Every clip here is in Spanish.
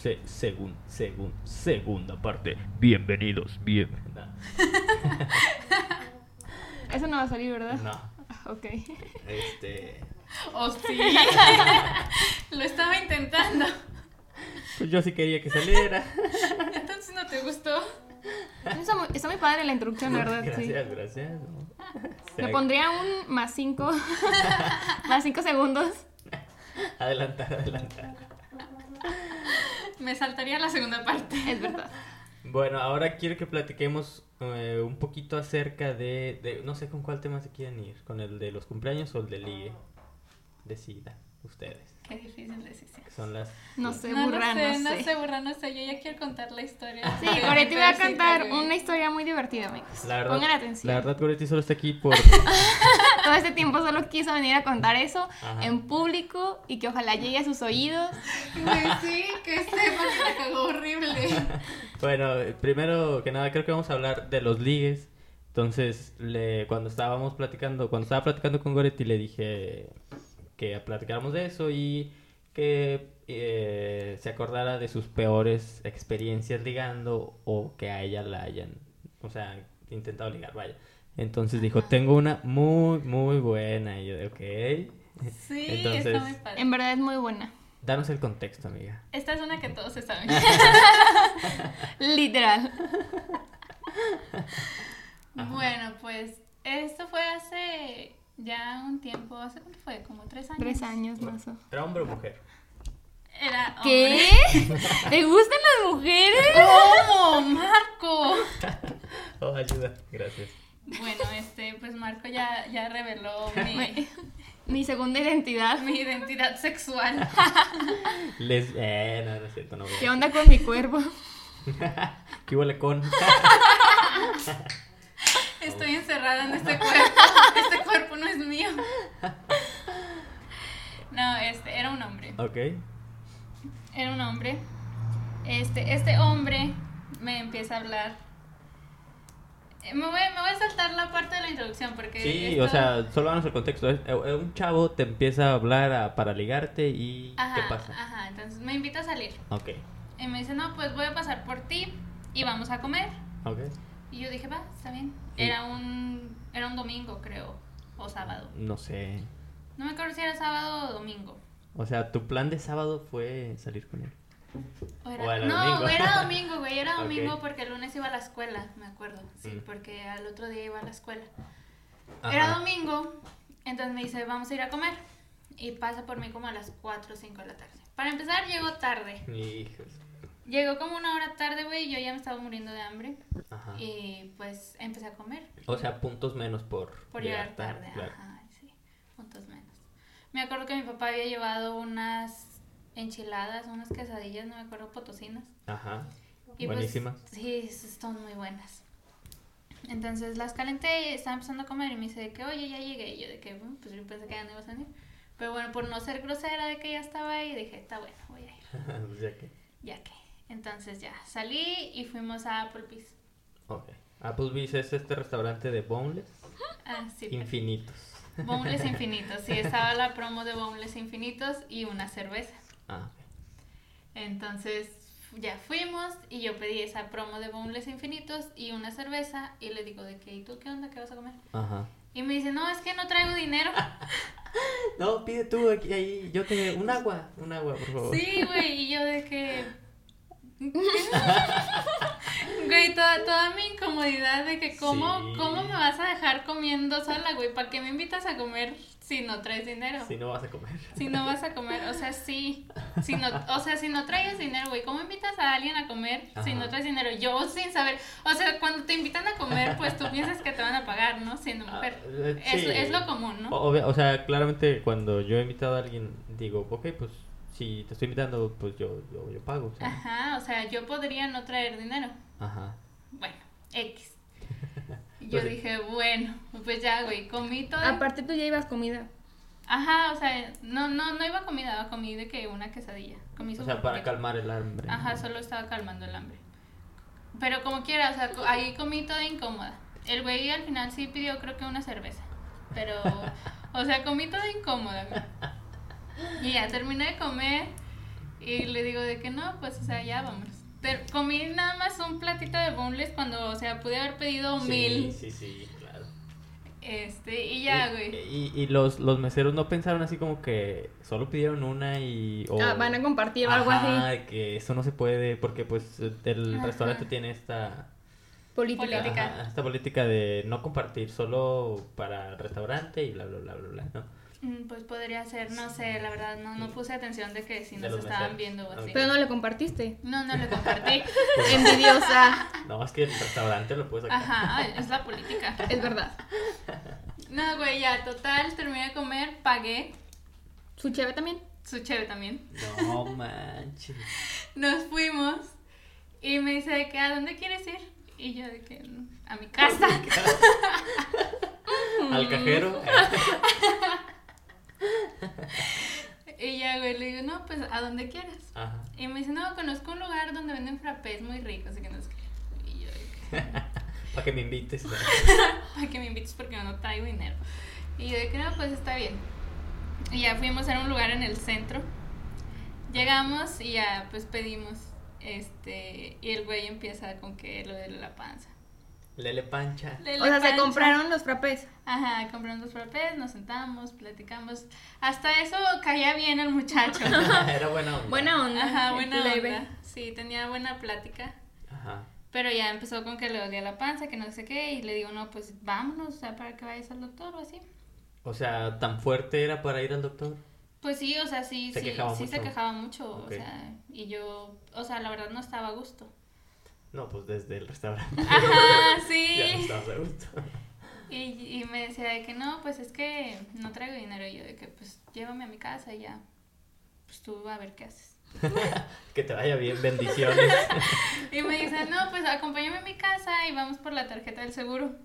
Se, segun, segun, segunda parte. Bienvenidos, bien. Eso no va a salir, ¿verdad? No, Ok. este. Oh, sí. Lo estaba intentando. Pues yo sí quería que saliera. Entonces no te gustó. Está muy, está muy padre la introducción, ¿verdad? Sí. Gracias, gracias. ¿no? Le pondría un más 5. más 5 segundos. Adelantar, adelantar. Me saltaría la segunda parte. Es verdad. Bueno, ahora quiero que platiquemos eh, un poquito acerca de, de- No sé con cuál tema se quieren ir. ¿Con el de los cumpleaños o el de ligue? Decidan ustedes. Qué difícil decisión. Son las. No sé, No, burra, no sé, no no sé. sé, burra, no sé. Yo ya quiero contar la historia. Sí, Goretti va a güey. una historia muy divertida, amigos. La verdad, Pongan atención. La verdad, Goretti solo está aquí por. Todo este tiempo solo quiso venir a contar eso Ajá. en público y que ojalá llegue a sus oídos. Sí, que me cagó horrible. Bueno, eh, primero que nada, creo que vamos a hablar de los ligues. Entonces, le, cuando estábamos platicando, cuando estaba platicando con Goretti, le dije que platicáramos de eso y que eh, se acordara de sus peores experiencias ligando o que a ella la hayan, o sea, intentado ligar, vaya. Entonces dijo, tengo una muy, muy buena. Y yo de, ok. Sí, Entonces- está muy padre. En verdad es muy buena. Danos el contexto, amiga. Esta es una que todos se saben. Literal. bueno, pues esto fue hace ya un tiempo. ¿Hace cuánto fue? Como tres años. Tres años más. o- ¿Era hombre o mujer? Era ¿Qué? ¿Te gustan las mujeres? ¿Cómo? Marco. Oh, ayuda. Gracias. Bueno, este, pues Marco ya, ya reveló mi, Mi segunda identidad. mi identidad sexual. Les... Eh, no, no es cierto, no. voy a- ¿Qué onda con mi cuerpo? ¿Qué huele con? Estoy encerrada en este cuerpo. Este cuerpo no es mío. No, este, era un hombre. ok. Era un hombre. Este, este hombre me empieza a hablar. Eh, Me voy, me voy a saltar la parte de la introducción porque. Sí, esto- o sea, solo danos el contexto. Eh, Un chavo te empieza a hablar a- para ligarte y Ajá, ¿qué pasa? Ajá, entonces me invita a salir. Ok, Y me dice, no, pues voy a pasar por ti y vamos a comer. ok. Y yo dije, va, está bien. Era un, era un domingo, creo, o sábado. No sé. No me acuerdo si era sábado o domingo. O sea, tu plan de sábado fue salir con él. O O era no, domingo. era domingo, güey, era domingo porque el lunes iba a la escuela, me acuerdo. Sí, Mm. porque al otro día iba a la escuela. Ajá. Era domingo, entonces me dice, vamos a ir a comer. Y pasa por mí como a las 4 o 5 de la tarde. Para empezar, llegó tarde. Hijos. Llegó como una hora tarde, güey, y yo ya me estaba muriendo de hambre. Ajá. Y pues empecé a comer. O sea, puntos menos por, Por llegar tarde, claro. ajá, sí, puntos menos. Me acuerdo que mi papá había llevado unas enchiladas, unas quesadillas, no me acuerdo, potosinas. Ajá. Y pues, Buenísimas. sí, están muy buenas. Entonces las calenté y estaba empezando a comer y me dice de que, oye, ya llegué. Y yo de que, "Bueno, pues yo pensé que ya no ibas a venir. Pero bueno, por no ser grosera de que ya estaba ahí, dije, está bueno, voy a ir, Pues ya que. ya que. Entonces ya salí y fuimos a Applebee's. Ok. Applebee's es este restaurante de boneless Ah, sí. infinitos. Boneless infinitos. Sí, estaba la promo de Boneless infinitos y una cerveza. Ah, ok. Entonces ya fuimos y yo pedí esa promo de Boneless infinitos y una cerveza y le digo de que, ¿y tú qué onda? ¿Qué vas a comer? Ajá. Y me dice, no, es que no traigo dinero. No, pide tú aquí, ahí. Yo te. Un agua. Un agua, por favor. Sí, güey, y yo de que... Güey, toda, toda mi incomodidad de que cómo, Sí. cómo me vas a dejar comiendo sola, güey, ¿para qué me invitas a comer si no traes dinero? Si no vas a comer. Si no vas a comer, o sea, sí. Si no, o sea, si no traes dinero, güey, ¿cómo invitas a alguien a comer si no traes dinero? Yo sin saber, o sea, cuando te invitan a comer, pues tú piensas que te van a pagar, ¿no? Siendo mujer. Ah, eh, Es, es lo común, ¿no? O, o sea, claramente cuando yo he invitado a alguien, digo, ok, pues si te estoy invitando, pues yo, yo, yo pago. o sea. Ajá, o sea, yo podría no traer dinero. Ajá. Bueno, X. Yo Pues sí. dije, bueno, pues ya, güey, comí todo. Aparte tú ya ibas comida. Ajá, o sea, no, no, no iba comida, comí de que una quesadilla. Comí O sea, para calmar el hambre. Ajá, solo estaba calmando el hambre. Pero como quiera, o sea, ahí comí toda incómoda. El güey al final sí pidió creo que una cerveza. Pero, o sea, comí toda incómoda. güey. Y ya terminé de comer Y le digo de que no, pues, o sea, ya vámonos. Pero comí nada más un platito de boneless cuando, o sea, pude haber pedido Sí, mil. sí, sí, claro. Este, y ya, Y- güey. Y, y los, los meseros no pensaron así como que solo pidieron una y... o- Ah, van a compartir o algo Ajá, así. que eso no se puede porque pues el Ajá. restaurante tiene esta... Política. Política. ajá, esta política de no compartir solo para el restaurante y bla, bla, bla, bla, bla, ¿no? Mm, Pues podría ser, no sé, la verdad, no, no puse atención de que si De nos estaban meseros. viendo o así. Pero no le compartiste. No, no le compartí. Envidiosa. No, es que el restaurante lo puedes sacar. Ajá, ay, es la política. Es verdad. No, güey, ya, total, terminé de comer, pagué. Su cheve también. Su cheve también. No manches. Nos fuimos y me dice de que, ¿a dónde quieres ir? Y yo de que, "Mm, a mi casa. Al cajero. Y ya, güey, le digo, no, pues, a donde quieras. Ajá. Y me dice, no, conozco un lugar donde venden frappés muy ricos, así que no sé qué. Y yo Para que me invites. para que me invites porque no traigo dinero. Y yo de que no, pues está bien. Y ya fuimos a un lugar en el centro. Llegamos y ya pues pedimos. Este, y el güey empieza con que lo de la panza. Lele pancha. Lele O sea, se compraron los frappés. Ajá, compramos los frappés, nos sentamos, platicamos. Hasta eso caía bien el muchacho. Era buena onda. Buena onda. Ajá, buena Leve. onda. Sí, tenía buena plática. Ajá. Pero ya empezó con que le dolía la panza, que no sé qué, y le digo, no, pues vámonos, o sea, para que vayas al doctor o así. O sea, tan fuerte era para ir al doctor. Pues sí, o sea, sí, Se sí, sí se quejaba mucho, o sea, y yo, o sea, la verdad no estaba a gusto. No, pues desde el restaurante. Ajá, ya no sí. estabas a gusto. Y, y me decía de que no, pues es que no traigo dinero, y yo de que pues llévame a mi casa y ya, pues tú a ver qué haces. Que te vaya bien, bendiciones. Y me dice, no, pues acompáñame a mi casa y vamos por la tarjeta del seguro.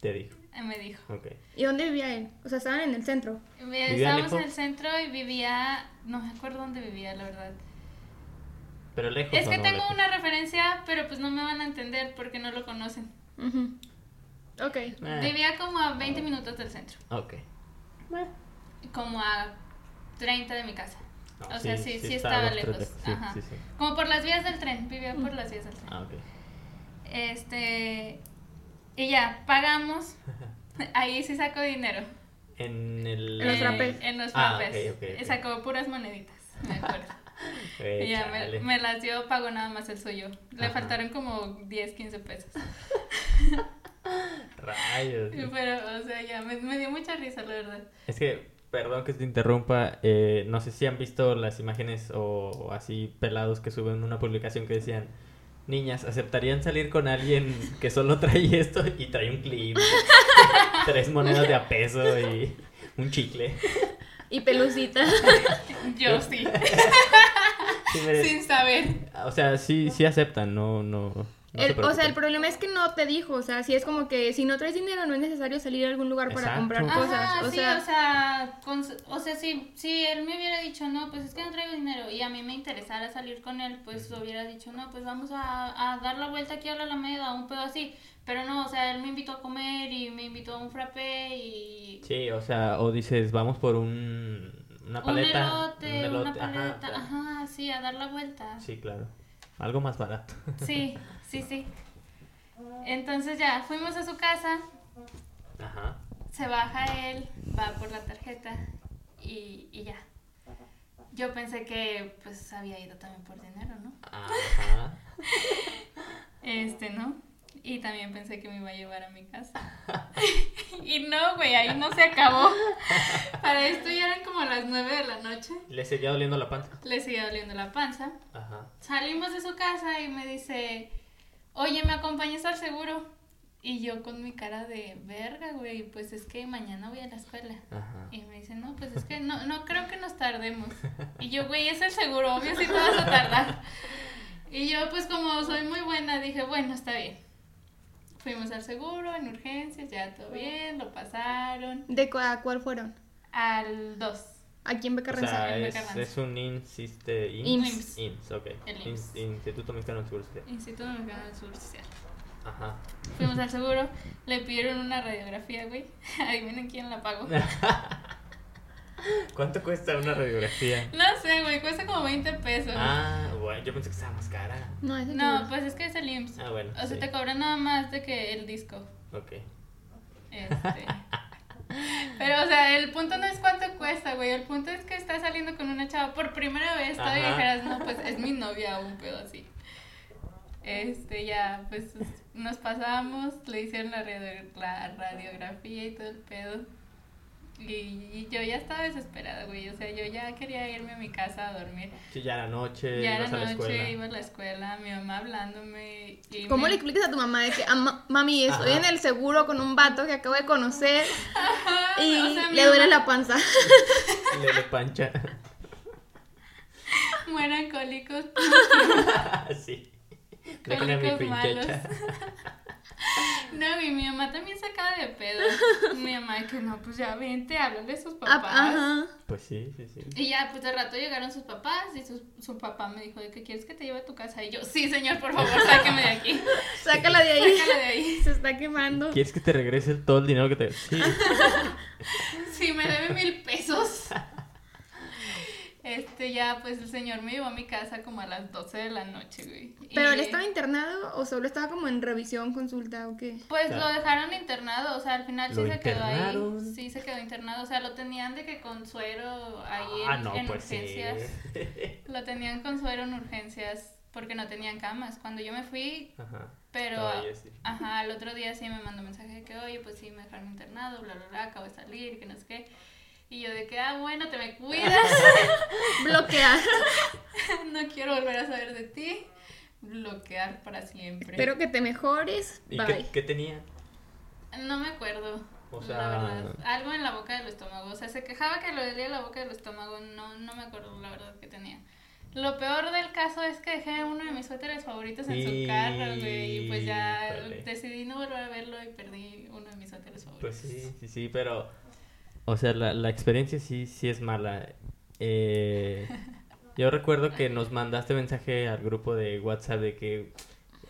Te dijo. Y me dijo. Ok. ¿Y dónde vivía él? O sea, estaban en el centro. Estábamos en el centro y vivía, no me acuerdo dónde vivía, la verdad. Pero lejos. Es que no tengo lejos? una referencia, pero pues no me van a entender porque no lo conocen. Ujú. Ok. Eh, Vivía como a 20 minutos del centro, Ok. Como a 30 de mi casa. No, o sea, sí, sí, estaba lejos. Ajá. sí, sí. Como por las vías del tren, vivía por las vías del tren. Ah, ok. Este. Y ya, pagamos. Ahí sí sacó dinero. En el. En los frappés. En los Ah, frappés. ok, ok, ok. Sacó puras moneditas, me acuerdo. Eh, ya me, me las dio, pagó nada más el suyo. Le Ajá. faltaron como 10, 15 pesos. Rayos. Pero, o sea, ya me, me dio mucha risa, la verdad. Es que, perdón que te interrumpa, eh, no sé si han visto las imágenes o, o así pelados que suben una publicación que decían, niñas, ¿aceptarían salir con alguien que solo trae esto y trae un clip, tres monedas de a peso y un chicle? Y pelucita. Yo sí, Sí, sin saber. O sea, sí, sí aceptan, no, no. No se El- o sea, el problema es que no te dijo, o sea, si es como que si no traes dinero no es necesario salir a algún lugar para Exacto. comprar Ajá, cosas. Ajá, o, sí, sea, o sea, con o sea, si, si él me hubiera dicho, no, pues es que no traigo dinero y a mí me interesara salir con él, pues hubiera dicho, no, pues vamos a, a dar la vuelta aquí a la Alameda, un pedo así. Pero no, o sea, él me invitó a comer y me invitó a un frappé y... Sí, o sea, o dices, vamos por un, una paleta. un elote, un elote, una ajá, paleta, claro. ajá, sí, a dar la vuelta. Sí, claro. Algo más barato. Sí, sí, sí. Entonces ya, fuimos a su casa, Ajá. se baja él, va por la tarjeta y, y ya. Yo pensé que pues había ido también por dinero, ¿no? Ajá. Este, ¿no? Y también pensé que me iba a llevar a mi casa. y no, güey, ahí no se acabó. Para esto ya eran como las nueve de la noche. Le seguía doliendo la panza. Le seguía doliendo la panza. Ajá. Salimos de su casa y me dice, oye, ¿me acompañas al seguro? Y yo con mi cara de verga, güey, pues es que mañana voy a la escuela. Ajá. Y me dice, no, pues es que no, no creo que nos tardemos. Y yo, güey, es el seguro, obvio si te vas a tardar. Y yo, pues como soy muy buena, dije, bueno, está bien. Fuimos al seguro, en urgencias, ya todo bien, lo pasaron. ¿de cu- a cuál fueron? Al 2. Aquí en O Becarranza. sea, es, es un insiste, IMSS. IMSS, ok. El IMSS. Instituto Mexicano del Seguro Social. Instituto Mexicano del Seguro Social. Ajá. Fuimos al seguro, le pidieron una radiografía, güey. Adivinen quién la pagó. ¿Cuánto cuesta una radiografía? No sé, güey, cuesta como 20 pesos. Ah, bueno, yo pensé que estaba más cara. No, ese No, no. pues es que es el IMSS. Ah, bueno. O sea, sí. te cobran nada más de que el disco. Ok. Este. Pero, o sea, el punto no es cuánto cuesta, güey. El punto es que estás saliendo con una chava por primera vez. Todavía dijeras, no, pues es mi novia un pedo así. Este, ya, pues nos pasamos, le hicieron la, la radiografía y todo el pedo. Y, y yo ya estaba desesperada, güey. O sea, yo ya quería irme a mi casa a dormir. Sí, ya era noche, ya ibas era a la escuela. noche, iba a la escuela, mi mamá hablándome. Y ¿Cómo me- le explicas a tu mamá de que, "Ah, ma- mami, estoy Ajá. en el seguro con un vato que acabo de conocer Ajá, y o sea, mi le duele mamá- la panza? Le, le pancha. Mueran cólicos. sí. Cólicos malos. No, y mi mamá también se acaba de pedo. Mi mamá, que no, pues ya vente, háblale a sus Ah, papás. Ajá. Pues sí, sí, sí. Y ya, pues de rato llegaron sus papás y su, su papá me dijo, ¿de qué quieres que te lleve a tu casa? Y yo, sí, señor, por favor, sáqueme de aquí. Sácala de ahí. Sácala de ahí. Se está quemando. ¿Quieres que te regrese todo el dinero que te... Sí. Sí, me debe mil pesos. Este, ya, pues el señor me llevó a mi casa como a las 12 de la noche, güey. ¿Pero Y- él estaba internado o solo estaba como en revisión, consulta o qué? Pues Claro. lo dejaron internado, o sea, al final sí ¿Lo se quedó ahí. Sí se quedó internado, o sea, lo tenían de que con suero ahí en, ah, no, en pues sí. urgencias. Lo tenían con suero en urgencias porque no tenían camas. Cuando yo me fui, Ajá. pero ajá, al otro día sí me mandó mensaje de que, "Oye, pues sí me dejaron internado, bla bla bla, acabo de salir, que no sé qué." Y yo de que, "Ah, bueno, te me cuidas. Bloquear. no quiero volver a saber de ti." Bloquear para siempre. Espero que te mejores. ¿Y Bye. qué, qué tenía? No me acuerdo. O la sea- verdad. Algo en la boca del estómago. O sea, se quejaba que le dolía la boca del estómago. No, no me acuerdo la verdad que tenía. Lo peor del caso es que dejé uno de mis suéteres favoritos en su carro, güey. Y pues ya Híjole. decidí no volver a verlo y perdí uno de mis suéteres favoritos. Pues sí, sí, sí, pero... O sea, la, la experiencia sí, sí es mala. Eh, yo recuerdo que nos mandaste mensaje al grupo de WhatsApp de que...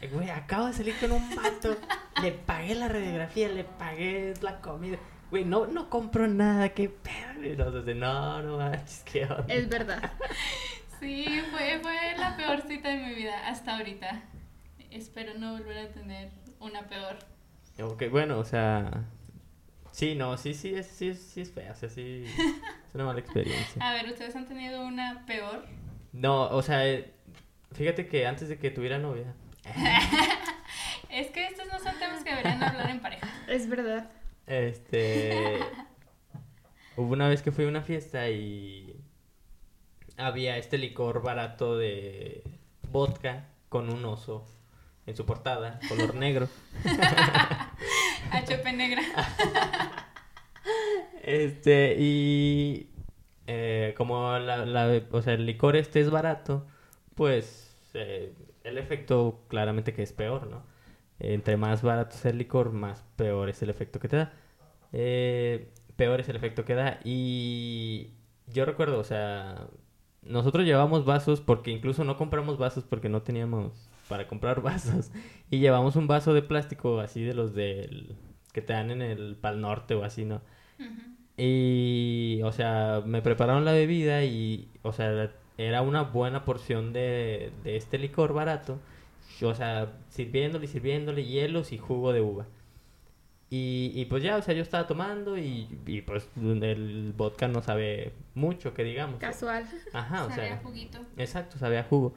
"Eh, Güey, acabo de salir con un vato. Le pagué la radiografía, le pagué la comida. Güey, no, no compro nada, qué pedo. De, no, no manches, qué onda. Es verdad. Sí, fue, fue la peor cita de mi vida hasta ahorita. Espero no volver a tener una peor. Ok, bueno, o sea... Sí, no, sí, sí, es, sí, es, sí es fea, o sea, sí... Es una mala experiencia. A ver, ¿ustedes han tenido una peor? No, o sea, eh, fíjate que antes de que tuviera novia... Es que estos no son temas que deberían hablar en pareja. Es verdad. Este. hubo una vez que fui a una fiesta y. Había este licor barato de vodka con un oso en su portada, color negro. HP negra. Este, y. eh, como la, la- o sea, el licor este es barato, pues eh, el efecto claramente que es peor, ¿no? Entre más barato sea el licor, más peor es el efecto que te da. Eh, peor es el efecto que da. Y yo recuerdo, o sea, nosotros llevamos vasos porque incluso no compramos vasos porque no teníamos para comprar vasos. Y llevamos un vaso de plástico así de los del que te dan en el Pal Norte o así, ¿no? Ujú. Y, o sea, me prepararon la bebida y, o sea, era una buena porción de, de este licor barato. O sea, sirviéndole sirviéndole hielos y jugo de uva. Y, y pues ya, o sea, yo estaba tomando y, y pues el vodka no sabe mucho, que digamos. Casual. Ajá, o Sabía sea. juguito. Exacto, sabía jugo.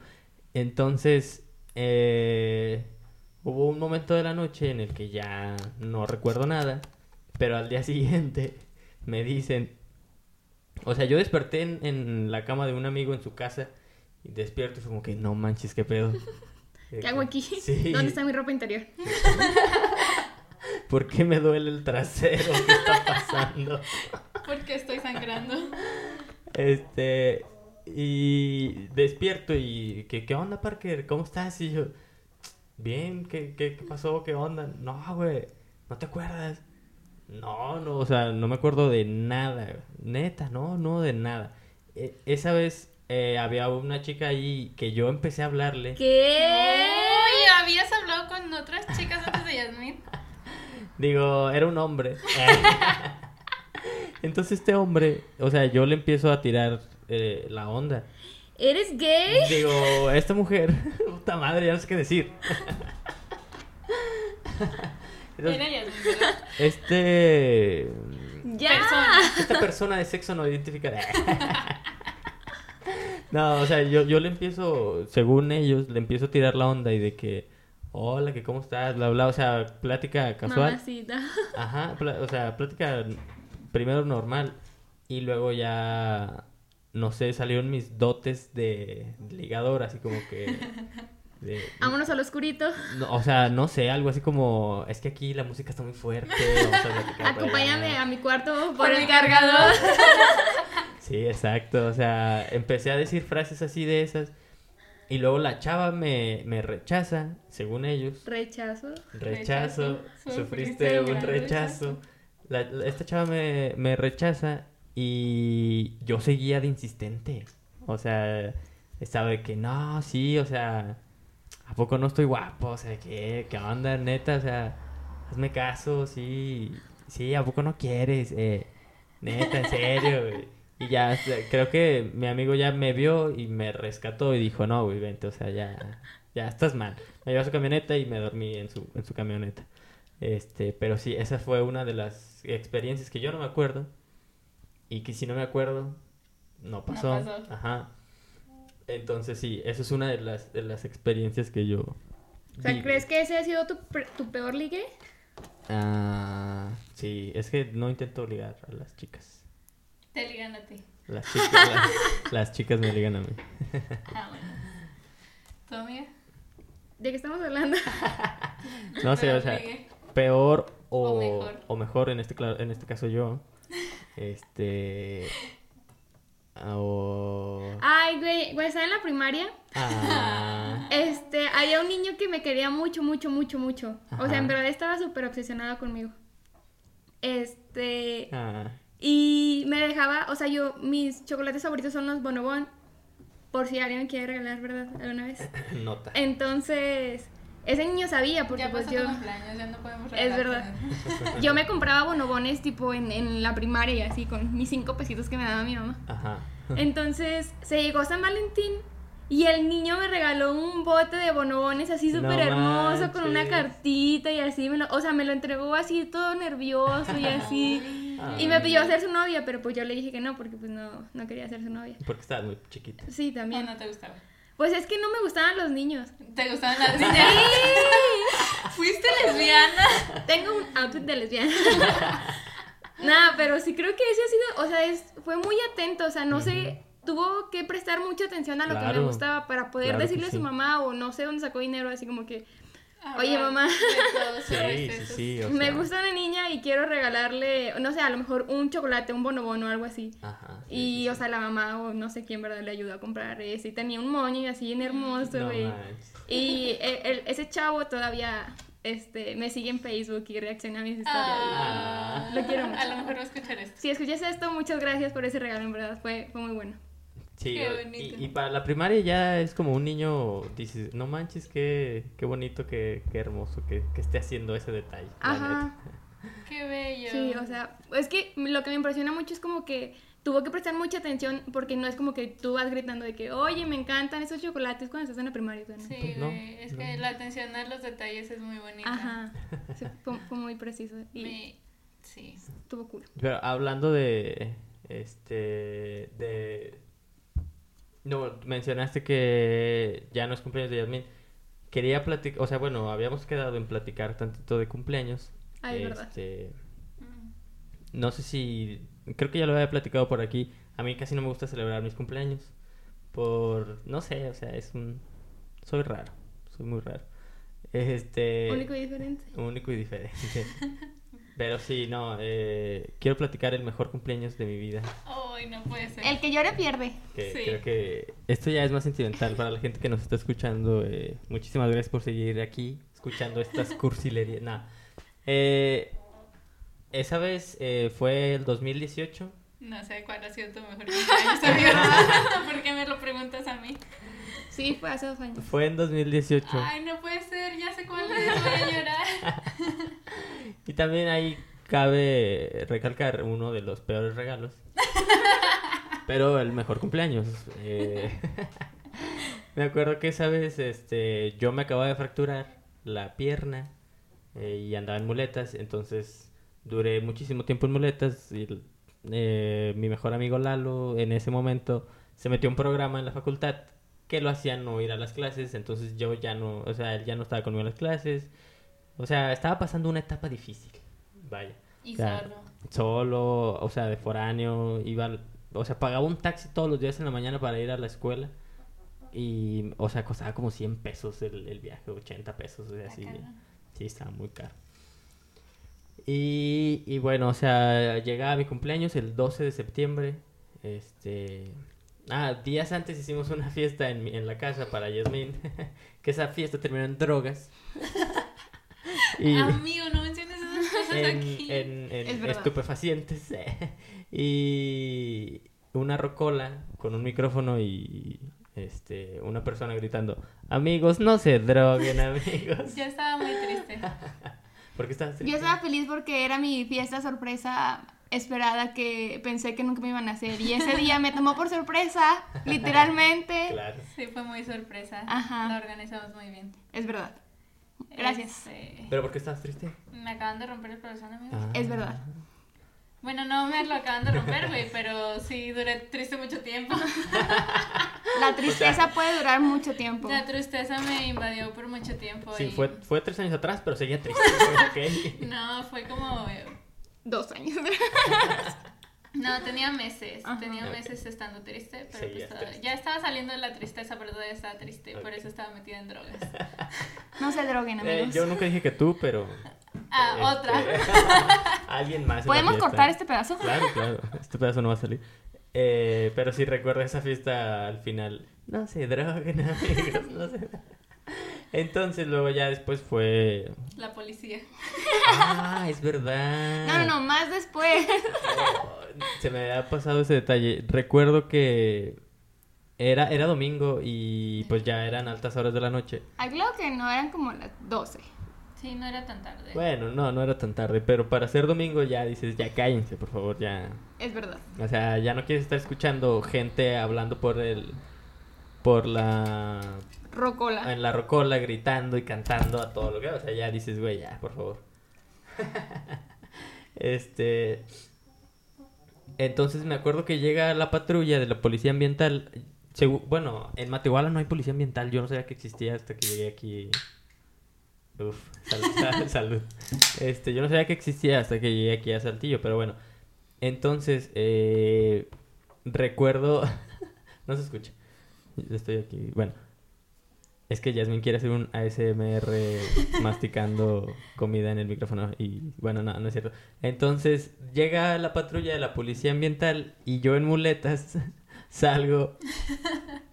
Entonces, eh, hubo un momento de la noche en el que ya no recuerdo nada, pero al día siguiente me dicen, o sea, yo desperté en, en la cama de un amigo en su casa y despierto y fue como que no manches, qué pedo. ¿Qué hago aquí? Sí. ¿Dónde está mi ropa interior? ¿Por qué me duele el trasero? ¿Qué está pasando? Porque estoy sangrando. Este, y despierto y, ¿qué, qué onda, Parker? ¿Cómo estás? Y yo, bien, ¿qué, qué, qué pasó? ¿Qué onda? No, güey, ¿no te acuerdas? No, no, o sea, no me acuerdo de nada, neta, no, no, de nada. E- esa vez eh, había una chica ahí que yo empecé a hablarle. ¿Qué? Oye, ¿habías hablado con otras chicas antes de Yasmin? Digo, era un hombre. Entonces este hombre, o sea, yo le empiezo a tirar eh, la onda. ¿Eres gay? Digo, esta mujer, puta madre, ya no sé qué decir. Entonces, este... Ya. Persona. Esta persona de sexo no identificada. No, o sea, yo, yo le empiezo, según ellos, le empiezo a tirar la onda y de que, hola, que cómo estás, bla, bla, o sea, plática casual. Mamacita. Ajá, o sea, plática primero normal y luego ya, no sé, salieron mis dotes de ligador, así como que... de- Vámonos al oscurito. no, o sea, no sé, algo así como, es que aquí la música está muy fuerte. vamos a platicar por allá". Acompáñame a mi cuarto por, Por el cargador. Sí, exacto. O sea, empecé a decir frases así de esas. Y luego la chava me, me rechaza, según ellos. Rechazo. Rechazo, Rechazo. sufriste Sufriste un rechazo. La- la- esta chava me, me rechaza y yo seguía de insistente. O sea, estaba de que no, sí, o sea, ¿a poco no estoy guapo? O sea, ¿qué, qué onda, neta? O sea, hazme caso, sí, sí, ¿a poco no quieres? Eh, neta, en serio, güey. Y ya, creo que mi amigo ya me vio y me rescató y dijo, no, güey, vente, o sea, ya, ya estás mal. Me llevó a su camioneta y me dormí en su, en su camioneta. Este, pero sí, esa fue una de las experiencias que yo no me acuerdo. Y que si no me acuerdo, no pasó. pasó. Ajá. Entonces sí, eso es una de las, de las experiencias que yo... O sea, vi. ¿crees que ese ha sido tu, pre- tu peor ligue? Ah, sí, es que no intento ligar a las chicas. Te ligan a ti. Las chicas, las, las chicas me ligan a mí. Ah, bueno. ¿Tu amiga? ¿De qué estamos hablando? No sé, o sea, ligue. peor o, O mejor. o mejor en este, cla- en este caso yo. Este... O... Ay, güey, cuando estaba en la primaria, Ah, este, había un niño que me quería mucho, mucho, mucho, mucho. O sea, en verdad estaba súper obsesionado conmigo. Este, ah, y me dejaba, o sea, yo, mis chocolates favoritos son los bonobón. Por si alguien me quiere regalar, ¿verdad? Alguna vez. nota. Entonces, ese niño sabía, porque ya pues yo... ya no podemos Es verdad. Yo me compraba bonobones tipo en, en la primaria y así con mis cinco pesitos que me daba mi mamá. Ajá. Entonces se llegó San Valentín y el niño me regaló un bote de bonobones así No súper hermoso con una cartita y así. Me lo, o sea, me lo entregó así todo nervioso y así. Y me pidió ser su novia, pero pues yo le dije que no porque pues no, no quería ser su novia. Porque estabas muy chiquita. Sí, ¿O también. no te gustaba? Pues es que no me gustaban los niños. ¿Te gustaban las niñas? ¿Fuiste lesbiana? Tengo un outfit de lesbiana. Nada, pero sí creo que ese ha sido, o sea, es, fue muy atento, o sea, no sé, tuvo que prestar mucha atención a lo que me gustaba para poder Claro decirle a su sí. mamá o no sé dónde sacó dinero, así como que Oye, mamá. Sí, sí, sí. o me gusta una niña y quiero regalarle, no sé, a lo mejor un chocolate, un bonobono o algo así. Ajá. sí, Y, sí, o sea, la mamá o no sé quién, ¿verdad? Le ayudó a comprar ese. Y tenía un moño y así bien hermoso, No y el- el- ese chavo todavía este, me sigue en Facebook y reacciona a mis historias. Ah, Lo quiero mucho. A lo mejor va a escuchar esto. Si escuchas esto, muchas gracias por ese regalo, en verdad. Fue, fue muy bueno. Sí, Qué bonito. y, y para la primaria ya es como un niño, dices, no manches, qué, qué bonito, qué, qué hermoso que, que esté haciendo ese detalle. Ajá. Qué bello. Sí, o sea, es que lo que me impresiona mucho es como que tuvo que prestar mucha atención porque no es como que tú vas gritando de que, oye, me encantan esos chocolates cuando estás en la primaria. ¿no? Sí, Pues no, güey, es que la atención a los detalles es muy bonita. Ajá. Sí, fue, fue muy preciso y Me- Sí. estuvo cool. Pero hablando de, este, de... No, mencionaste que ya no es cumpleaños de Yasmin. Quería platicar, o sea, bueno, habíamos quedado en platicar tantito de cumpleaños. Ay, es verdad. Este, Mm. No sé si. Creo que ya lo había platicado por aquí. A mí casi no me gusta celebrar mis cumpleaños. Por. No sé, o sea, es un. Soy raro. Soy muy raro. Este. Único y diferente. único y diferente. Pero sí, no. eh, quiero platicar el mejor cumpleaños de mi vida. Ay, no puede ser. El que llora pierde. Que Sí. creo que esto ya es más sentimental para la gente que nos está escuchando. eh, muchísimas gracias por seguir aquí, escuchando estas cursilerías. Nah. Eh, esa vez eh, fue el 2018. No sé cuál ha sido tu mejor cumpleaños, amigo. ¿Por qué me lo preguntas a mí? Sí, fue hace dos años. Fue en 2018. Ay, no puede ser, ya sé cuál es, voy a llorar. Y también ahí cabe recalcar uno de los peores regalos. Pero el mejor cumpleaños. Eh, me acuerdo que esa vez este, yo me acababa de fracturar la pierna eh, y andaba en muletas, entonces duré muchísimo tiempo en muletas y eh, mi mejor amigo Lalo en ese momento se metió un programa en la facultad que lo hacía no ir a las clases, entonces yo ya no, o sea, él ya no estaba conmigo en las clases, o sea, estaba pasando una etapa difícil, vaya. Y O sea, solo. Solo, o sea, de foráneo, iba, o sea, pagaba un taxi todos los días en la mañana para ir a la escuela. Y, o sea, costaba como 100 pesos el, el viaje, 80 pesos, o sea, así. Sí, estaba muy caro. Y, y bueno, o sea, llegaba mi cumpleaños el 12 de septiembre. Este. Ah, días antes hicimos una fiesta en, en la casa para Yasmin. que esa fiesta terminó en drogas. y Amigo, no menciones esas cosas en, aquí. en- en Es verdad. estupefacientes. y una rocola con un micrófono y este una persona gritando: Amigos, no se droguen, amigos. Ya estaba muy triste. ¿Por qué estás Yo estaba feliz porque era mi fiesta sorpresa esperada que pensé que nunca me iban a hacer. Y ese día me tomó por sorpresa, literalmente. Claro. Sí, fue muy sorpresa. Ajá. La organizamos muy bien. Es verdad. Gracias. Este, ¿Pero por qué estás triste? me acaban de romper el corazón, amigos. Ah. Es verdad. Bueno, no me lo acaban de romper, güey, pero sí duré triste mucho tiempo. La tristeza puede durar mucho tiempo. La tristeza me invadió por mucho tiempo. Sí, y- fue, fue tres años atrás, pero seguía triste. No, fue como... eh, Dos años. No, tenía meses, Ajá. tenía meses estando triste, pero pues, triste. ya estaba saliendo de la tristeza, pero todavía estaba triste, por eso estaba metida en drogas. No se droguen, Eh, amigos. yo nunca dije que tú, pero. Ah, este, otra. Alguien más. ¿Podemos cortar este pedazo? Claro, claro. Este pedazo no va a salir. Eh, pero sí recuerdo esa fiesta al final. No se droguen, amigos. No se... Entonces luego ya después fue. La policía. Ah, es verdad. No, no, no, más después. Se me había pasado ese detalle. Recuerdo que era, era domingo y pues ya eran altas horas de la noche. Ay, claro que no, eran como las 12. Sí, no era tan tarde. Bueno, no, no era tan tarde, pero para ser domingo ya dices, ya cállense, por favor, ya. Es verdad. O sea, ya no quieres estar escuchando gente hablando por el. por la. Rocola. en la rocola, gritando y cantando a todo lo que. O sea, ya dices, güey, ya, por favor. este. Entonces me acuerdo que llega la patrulla de la policía ambiental. Bueno, en Matehuala no hay policía ambiental. Yo no sabía que existía hasta que llegué aquí. Uf, sal- sal- salud. Este, yo no sabía que existía hasta que llegué aquí a Saltillo, pero bueno. Entonces, eh, recuerdo. no se escucha. Estoy aquí. Bueno. Es que Yasmin quiere hacer un ASMR masticando comida en el micrófono y bueno, no, no es cierto. Entonces llega la patrulla de la policía ambiental y yo en muletas salgo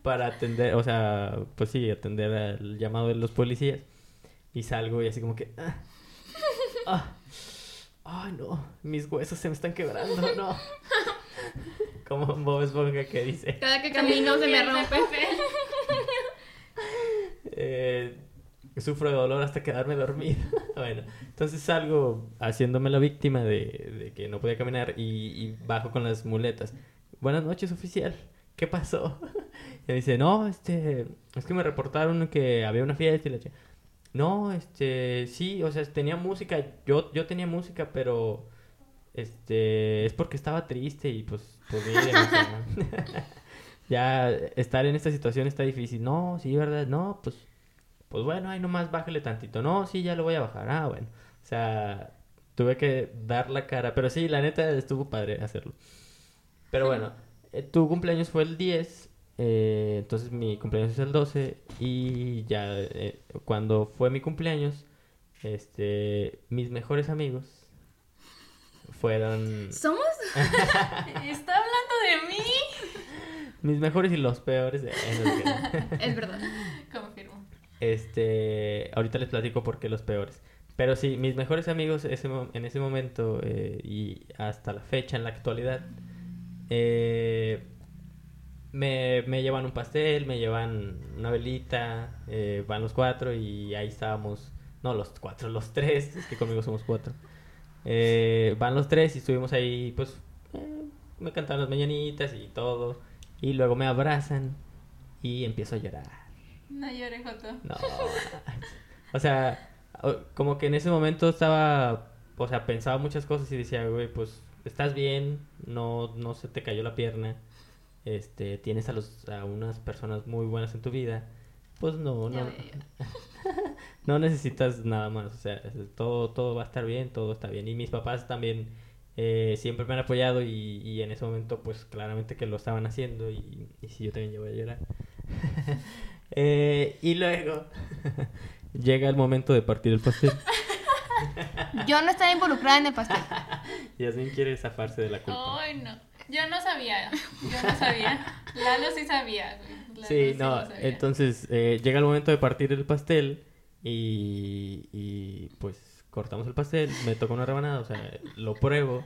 para atender, o sea, pues sí, atender al llamado de los policías y salgo y así como que... Ah, ah, ay no, mis huesos se me están quebrando, no. Como Bob Esponja que dice... Cada que camino se me rompe. Eh, sufro de dolor hasta quedarme dormido. bueno, entonces salgo haciéndome la víctima de, de que no podía caminar y, y bajo con las muletas. Buenas noches, oficial. ¿Qué pasó? y me dice, no, este, es que me reportaron que había una fiesta y la No, este, sí, o sea, tenía música, yo, yo tenía música, pero, este, es porque estaba triste y pues, pues ya estar en esta situación está difícil. No, sí, ¿verdad? No, pues, pues bueno, ahí nomás bájale tantito. No, sí, ya lo voy a bajar. Ah, bueno. O sea, tuve que dar la cara. Pero sí, la neta estuvo padre hacerlo. Pero bueno, eh, tu cumpleaños fue el 10. eh, entonces mi cumpleaños es el 12. Y ya eh, cuando fue mi cumpleaños, este, mis mejores amigos fueron ¿Somos? ¿Está hablando de mí? Mis mejores y los peores. Es verdad. Confirmo. Este, ahorita les platico por qué los peores. Pero sí, mis mejores amigos ese en ese momento eh, y hasta la fecha, en la actualidad, eh, me, me llevan un pastel, me llevan una velita, eh, van los cuatro y ahí estábamos, no los cuatro, los tres, es que conmigo somos cuatro. Eh, van los tres y estuvimos ahí, pues, me cantaron las mañanitas y todo. Y luego me abrazan y empiezo a llorar. No llores, Joto. No. o sea, como que en ese momento estaba, o sea, pensaba muchas cosas y decía, güey, pues, estás bien, no, no se te cayó la pierna, este, tienes a, los, a unas personas muy buenas en tu vida, pues no, no, no necesitas nada más, o sea, todo, todo va a estar bien, todo está bien. Y mis papás también eh, siempre me han apoyado y, y en ese momento pues claramente que lo estaban haciendo y, y sí, yo también yo voy a llorar. Eh, y luego llega el momento de partir el pastel. Yo no estaba involucrada en el pastel. Yasmin quiere zafarse de la culpa. Ay, no. Yo no sabía. Yo no sabía. Lalo sí sabía. Lalo Sí, no, sabía. entonces eh, llega el momento de partir el pastel y, y pues cortamos el pastel, me toca una rebanada, o sea, lo pruebo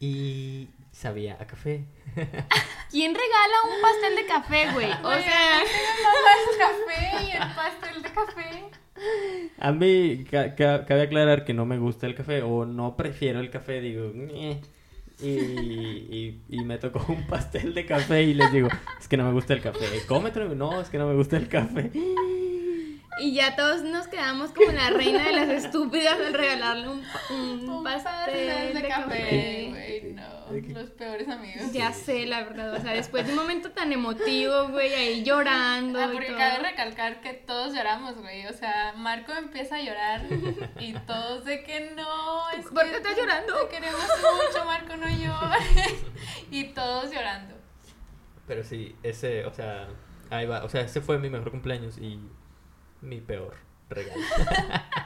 y sabía a café. ¿Quién regala un pastel de café, güey? O sea, el café y el pastel de café. A mí ca- ca- cabe aclarar que no me gusta el café o no prefiero el café, digo, y, y, y me tocó un pastel de café y les digo, es que no me gusta el café, cómetelo, no, es que no me gusta el café. Y ya todos nos quedamos como la reina de las estúpidas al regalarle un, un Un pastel de, café. güey, no. Los peores amigos. Ya sé, la verdad. O sea, después de un momento tan emotivo, güey, ahí llorando. Ah, y porque todo. cabe recalcar que todos lloramos, güey. O sea, Marco empieza a llorar y todos de que no. Es ¿Por que qué estás llorando? Te queremos mucho, Marco, no llores. y todos llorando. Pero sí, ese, o sea, ahí va, o sea, ese fue mi mejor cumpleaños y mi peor regalo.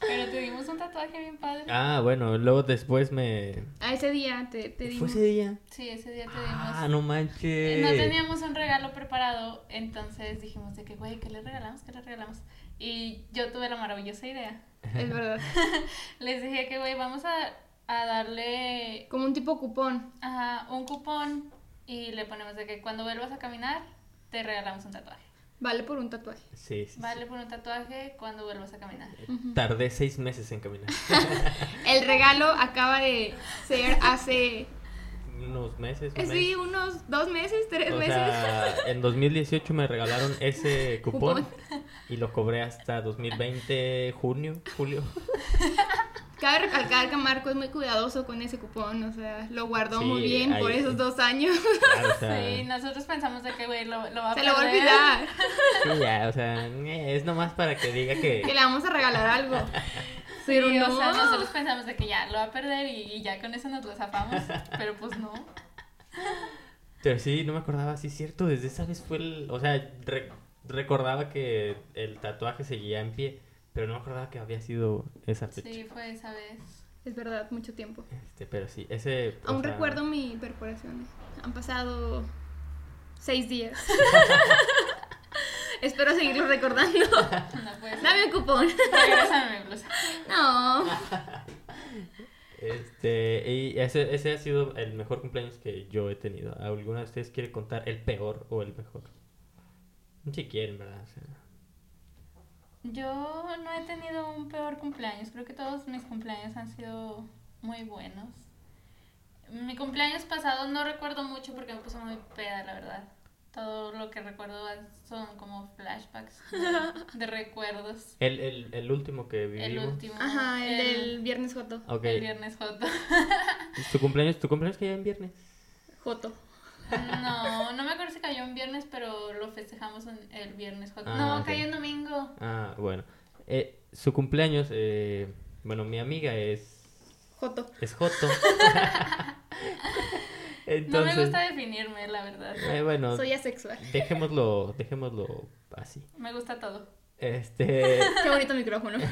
Pero te dimos un tatuaje bien padre. Ah, bueno, luego después me... A ese día te, te ¿Fue dimos. ese día? Sí, ese día te dimos. Ah, no manches. No teníamos un regalo preparado, entonces dijimos de que, güey, ¿qué le regalamos? ¿Qué le regalamos? Y yo tuve la maravillosa idea. Es verdad. Les dije que, güey, vamos a, a darle Como un tipo cupón. ajá, un cupón y le ponemos de que cuando vuelvas a caminar, te regalamos un tatuaje. Vale por un tatuaje. Sí, sí, sí. Vale por un tatuaje cuando vuelvas a caminar. Tardé seis meses en caminar. El regalo acaba de ser hace. Unos meses. un eh, mes. Sí, unos dos meses, tres O meses. sea, en 2018 me regalaron ese cupón, Cupón. y lo cobré hasta 2020, junio, julio. Cabe recalcar que Marco es muy cuidadoso con ese cupón. O sea, lo guardó Sí, muy bien por esos dos años. Claro, o sea, Sí, nosotros pensamos de que, güey, lo, lo va a Se lo va a olvidar. sí, ya, o sea, es nomás para que diga que... Que le vamos a regalar algo. Sí, Pero no. o sea, nosotros pensamos de que ya lo va a perder y, y ya con eso nos lo zafamos, pero pues no. Pero sí, no me acordaba, sí, cierto, desde esa vez fue el... O sea, re- recordaba que el tatuaje seguía en pie, pero no me acordaba que había sido esa fecha. Sí, fue esa vez. Es verdad, mucho tiempo. Este, pero sí, ese... Aún sea, recuerdo mi perforación. Han pasado seis días. Espero seguirlo recordando. No puede ser. Dame un cupón. Blusa. No. Este, y ese, ese ha sido el mejor cumpleaños que yo he tenido. ¿Alguna de ustedes quiere contar el peor o el mejor? Si quieren, ¿verdad? O sea, Yo no he tenido un peor cumpleaños. Creo que todos mis cumpleaños han sido muy buenos. Mi cumpleaños pasado no recuerdo mucho porque me puse muy peda, la verdad. Todo lo que recuerdo son como flashbacks de, de recuerdos. el, el, el último que vivimos. El último. Ajá, el del viernes Joto. Ok. el viernes Joto. ¿Tu cumpleaños, tu cumpleaños que ya en viernes? Joto. No, no me acuerdo si cayó en viernes, pero lo festejamos el viernes. Ah, no, cayó en domingo. Ah, bueno. Eh, su cumpleaños, eh, bueno, mi amiga es, Joto. es Joto. No me gusta definirme, la verdad. eh, bueno, Soy asexual. dejémoslo, dejémoslo así. Me gusta todo. Este, Qué bonito micrófono.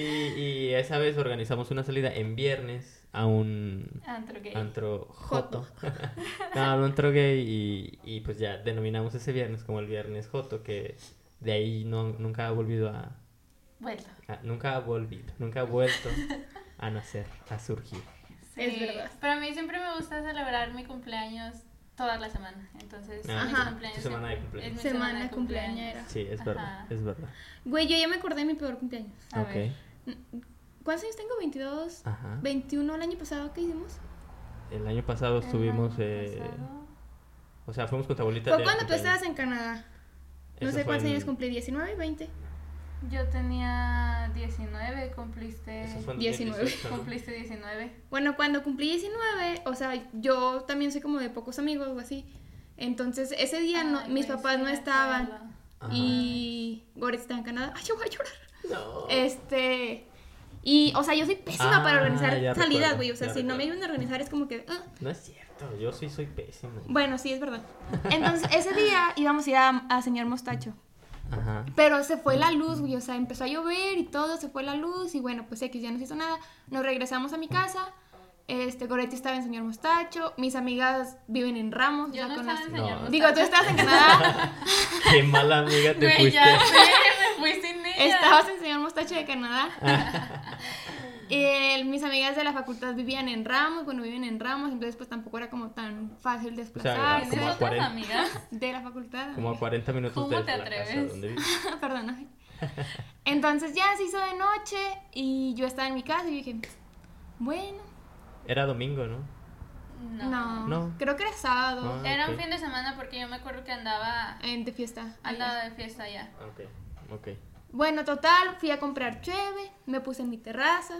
y, y esa vez organizamos una salida en viernes a un Antro gay. antro Joto. Joto. no, a un antro gay y, y pues ya denominamos ese viernes como el viernes Joto, que de ahí no, nunca ha volvido a, Vuelta. a- Nunca ha volvido, nunca ha vuelto a nacer, a surgir. Es verdad. Pero a mí siempre me gusta celebrar mi cumpleaños toda la semana. Entonces, Ah, mi Ajá. cumpleaños Tu semana de es cumpleaños. mi Semana de cumpleañera. Sí, es verdad, Ajá. es verdad. Güey, yo ya me acordé de mi peor cumpleaños. A ok. ver. ¿Cuántos años tengo? ¿22? Ajá. 21 el año pasado, ¿qué hicimos? El año pasado estuvimos, año eh, pasado. o sea, fuimos con tu abuelita. Cuando tú estabas en Canadá. No Eso sé cuántos en- años cumplí, 19, 20. Yo tenía 19, cumpliste. Eso fue en 19. 2018, ¿no? Cumpliste 19. Bueno, cuando cumplí 19, o sea, yo también soy como de pocos amigos o así. Entonces, ese día no, Ay, mis papás sí no estaban. Y Goretz está en Canadá. Ay, yo voy a llorar. No. Este. Y, o sea, yo soy pésima Ah, para organizar ya salidas, güey. O sea, si no me ayudan a organizar es como que. ah. No es cierto, yo sí soy pésimo. Bueno, sí, es verdad. Entonces, ese día íbamos a ir a, a Señor Mostacho. Ajá. Pero se fue la luz, güey. O sea, empezó a llover y todo, se fue la luz. Y bueno, pues X ya no se hizo nada. Nos regresamos a mi casa. Este, Goretti estaba en Señor Mostacho. Mis amigas viven en Ramos. Yo ya no estaba en. Señor. Digo, tú estabas en Canadá. Qué mala amiga te fuiste. ya sé, me fui sin ella. Estabas en Señor Mostacho de Canadá. Eh, mis amigas de la facultad vivían en Ramos, bueno, viven en Ramos, entonces pues tampoco era como tan fácil desplazarse. ¿Tienes como a otras 40. amigas? de la facultad. Como a 40 minutos ¿Cómo de te la casa atreves? donde vives. Perdón. ay. Entonces ya se hizo de noche y yo estaba en mi casa y dije, bueno, Era domingo, ¿no? no, No. creo que era sábado Ah. Era un fin de semana porque yo me acuerdo que andaba, en de fiesta. andaba de fiesta allá. Ok, ok. Bueno, total, fui a comprar cheve, me puse en mi terraza,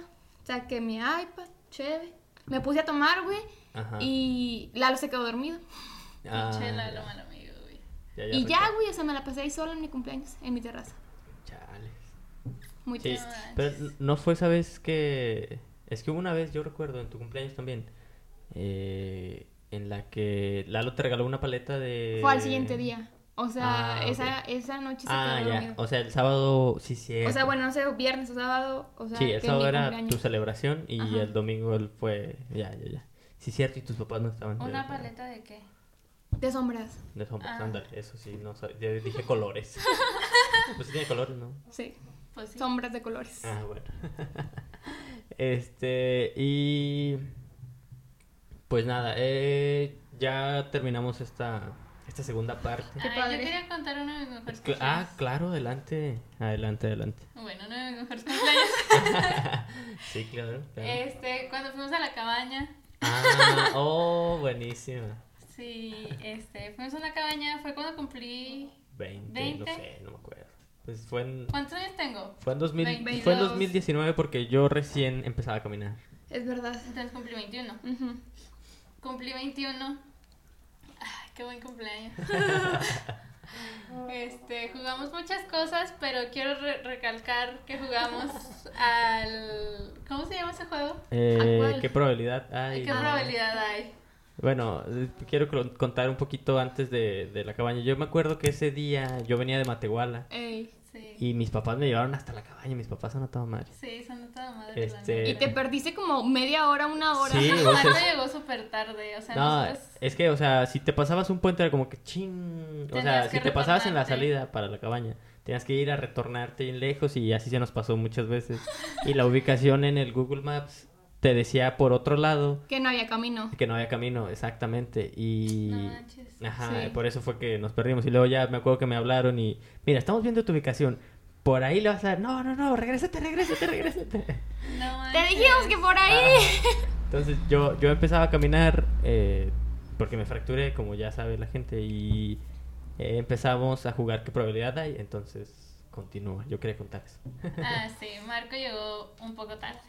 saqué mi iPad, cheve, me puse a tomar, güey, y Lalo se quedó dormido. Ah, Pinche Lalo, ya. mal amigo, güey. Ya, y ya, güey, o sea, me la pasé ahí sola en mi cumpleaños, en mi terraza. Chales. Muy Sí, triste. pero no fue esa vez que... Es que hubo una vez, yo recuerdo, en tu cumpleaños también, eh, en la que Lalo te regaló una paleta de... Fue al siguiente día. O sea, Ah, esa, ok. esa noche se Ah, quedó ya. dormido. O sea, el sábado, sí, sí. O sea, bueno, no sé, viernes o sábado, o sea, Sí, el es sábado era cumpleaños. tu celebración y Ajá. el domingo él fue... Ya, ya, ya. Sí, cierto, y tus papás no estaban. ¿Una de- paleta de qué? De sombras, De sombras, Ah. ándale, eso sí, no sabía. Yo dije colores. pues sí tiene colores, ¿no? sí, Pues sí. sombras de colores. Ah, bueno. este, y. Pues nada, eh, ya terminamos esta, esta segunda parte. Qué Ay, padre. yo quería contar uno de mis mejores ah, cumpleaños. claro, adelante. Adelante, adelante. Bueno, uno de mis mejores cumpleaños. Sí, claro. claro. Este, cuando fuimos a la cabaña. Ah, oh, buenísima. Sí, este, fuimos a una cabaña, fue cuando cumplí... 20, no 20. sé, no me acuerdo. Pues fue en, ¿Cuántos años tengo? fue en, 2000 22. fue en 2019 porque yo recién empezaba a caminar. Es verdad. Entonces cumplí 21. Ujú. Cumplí 21. Ay, qué buen cumpleaños. Este, jugamos muchas cosas, pero quiero re- recalcar que jugamos al... ¿Cómo se llama ese juego? Eh? ¿Qué probabilidad hay? ¿Qué de- probabilidad hay? Bueno, eh, quiero contar un poquito antes de, de la cabaña. Yo me acuerdo que ese día yo venía de Matehuala Ey. Sí. y mis papás me llevaron hasta la cabaña. Mis papás son a toda madre. Sí, son de toda madre. Este-. Y te perdiste como media hora, una hora. Sí, o sea, Marta es- llegó súper tarde, o sea, no, nosotros... es que, o sea, si te pasabas un puente era como que ching. O sea, si te pasabas en la salida para la cabaña, tenías que ir a retornarte bien lejos y así se nos pasó muchas veces. Y la ubicación en el Google Maps te decía por otro lado Que no había camino. que no había camino, exactamente. Y. No manches. Ajá, Sí. por eso fue que nos perdimos. Y luego ya me acuerdo que me hablaron y, mira, estamos viendo tu ubicación. Por ahí le vas a dar, no, no, no, regrésate, regrésate, regrésate. No Te dijimos que por ahí. Entonces yo, yo empezaba a caminar eh, porque me fracturé, como ya sabe la gente, y eh, empezamos a jugar qué probabilidad hay. Entonces, continúa, yo quería contar eso. Ah, sí, Marco llegó un poco tarde.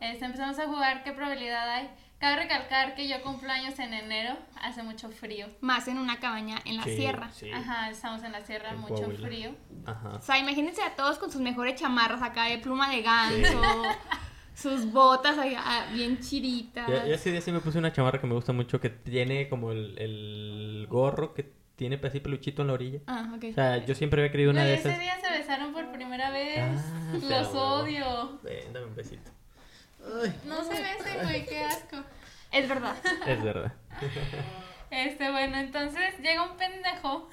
Este, empezamos a jugar qué probabilidad hay. Cabe recalcar que yo cumplo años en enero, hace mucho frío. Más en una cabaña en la Sí, sierra. sí. Ajá, estamos en la sierra, En mucho Coahuila. frío. Ajá. O sea, imagínense a todos con sus mejores chamarras acá de pluma de ganso, sus botas acá, bien chiritas. Yo, yo ese día sí me puse una chamarra que me gusta mucho, que tiene como el, el gorro que tiene así peluchito en la orilla. Ah, ok. O sea, yo siempre había querido una Güey, de ese esas. día se besaron por primera vez. Ah, Los odio. Ven, dame un besito. No se besen, güey, qué asco. Es verdad. Es verdad. Este, bueno, entonces llega un pendejo.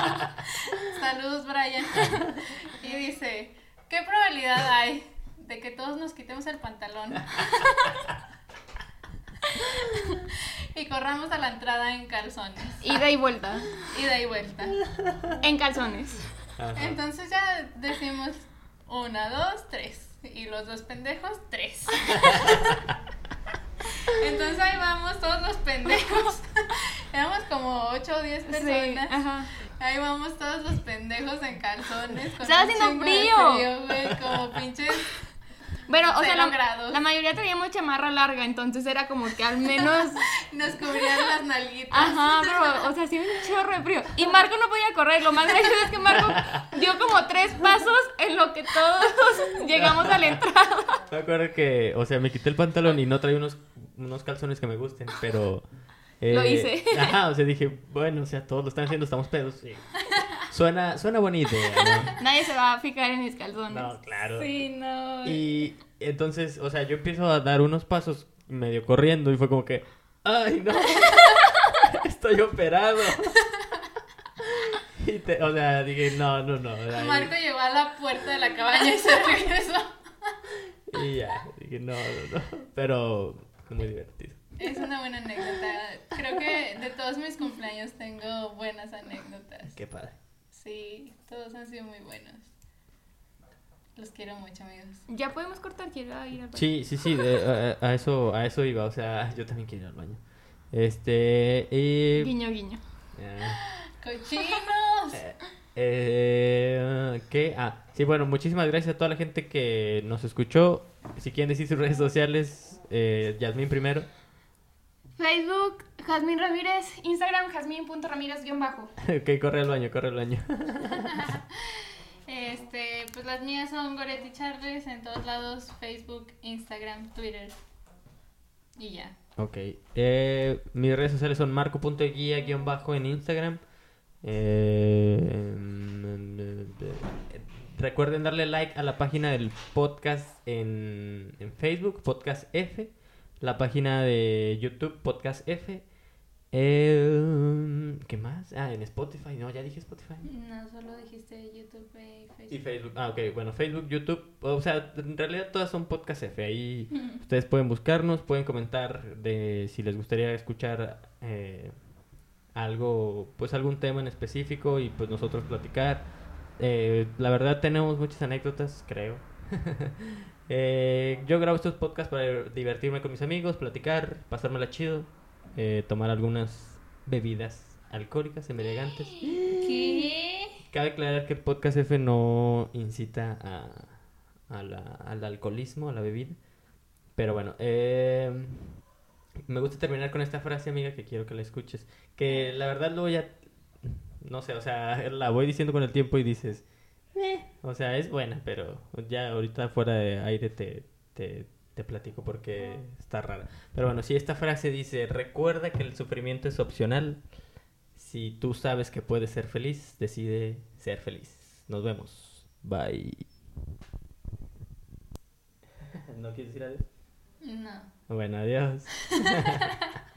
Saludos, Brian. Y dice, ¿qué probabilidad hay de que todos nos quitemos el pantalón? y corramos a la entrada en calzones. Ida y vuelta. Ida y vuelta. En calzones. Ajá. Entonces ya decimos una, dos, tres. Y los dos pendejos, tres. Entonces ahí vamos todos los pendejos. Éramos como ocho o diez Sí, personas. ajá. Ahí vamos todos los pendejos en calzones. Con Estaba haciendo frío. güey, como pinches. Pero, o sea, la, la mayoría teníamos chamarra larga, entonces era como que al menos. Nos cubrían las nalguitas. Ajá, pero, o sea, sí un chorro de frío. Y Marco no podía correr. Lo más gracioso es que Marco dio como tres pasos en lo que todos llegamos a la entrada. Me acuerdo que, o sea, me quité el pantalón y no traía unos, unos calzones que me gusten, pero... eh, Lo hice. Ajá, o sea, dije, bueno, o sea, todos lo están haciendo, estamos pedos. sí. Suena, suena buena idea, Nadie se va a fijar en mis calzones. ¿no? No, claro. Sí, no. Y entonces, o sea, yo empiezo a dar unos pasos medio corriendo y fue como que, ¡ay, no! Estoy operado. Y te- o sea, dije, no, no, no. ahí- Marco llegó a la puerta de la cabaña y se regresó. Y ya, dije, no, no, no. Pero muy divertido. Es una buena anécdota. Creo que de todos mis cumpleaños tengo buenas anécdotas. Qué padre. Sí, todos han sido muy buenos. Los quiero mucho, amigos. Ya podemos cortar, quiero ir al baño. Sí, sí, sí, de- a, a eso, a eso iba, o sea, yo también quiero ir al baño. Este, y... Guiño, guiño. Ah, ¡Cochinos! eh, eh, ¿Qué? Ah, sí, bueno, muchísimas gracias a toda la gente que nos escuchó. Si quieren decir sus redes sociales, eh, Yasmín primero. Facebook, Jazmín Ramírez. Instagram, jazmín.ramírez-bajo. ok, corre al baño, corre al baño. Este, pues las mías son Goretti Charles en todos lados: Facebook, Instagram, Twitter. Y ya. Ok. Eh, mis redes sociales son marco.guía-bajo en Instagram. Eh, recuerden darle like a la página del podcast en, en Facebook, Podcast F. La página de YouTube, Podcast F. Eh, ¿Qué más? Ah, en Spotify. No, ya dije Spotify. No, solo dijiste YouTube y Facebook. Y Facebook. Ah, ok. Bueno, Facebook, YouTube. O sea, en realidad todas son Podcast F. Ahí ustedes pueden buscarnos, pueden comentar de si les gustaría escuchar eh, algo, pues algún tema en específico y pues nosotros platicar. Eh, la verdad tenemos muchas anécdotas, creo. Eh, yo grabo estos podcasts para divertirme con mis amigos, platicar, pasármela chido, eh, tomar algunas bebidas alcohólicas, embriagantes. ¿Qué? Cabe aclarar que el podcast F no incita a, a la- al alcoholismo, a la bebida. Pero bueno, eh, me gusta terminar con esta frase, amiga, que quiero que la escuches. Que la verdad luego ya, no sé, o sea, la voy diciendo con el tiempo y dices, "Eh", o sea, es buena, pero ya ahorita fuera de aire te, te, te platico porque está rara. Pero bueno, si esta frase dice, recuerda que el sufrimiento es opcional. Si tú sabes que puedes ser feliz, decide ser feliz. Nos vemos. Bye. ¿No quieres decir adiós? No. Bueno, adiós.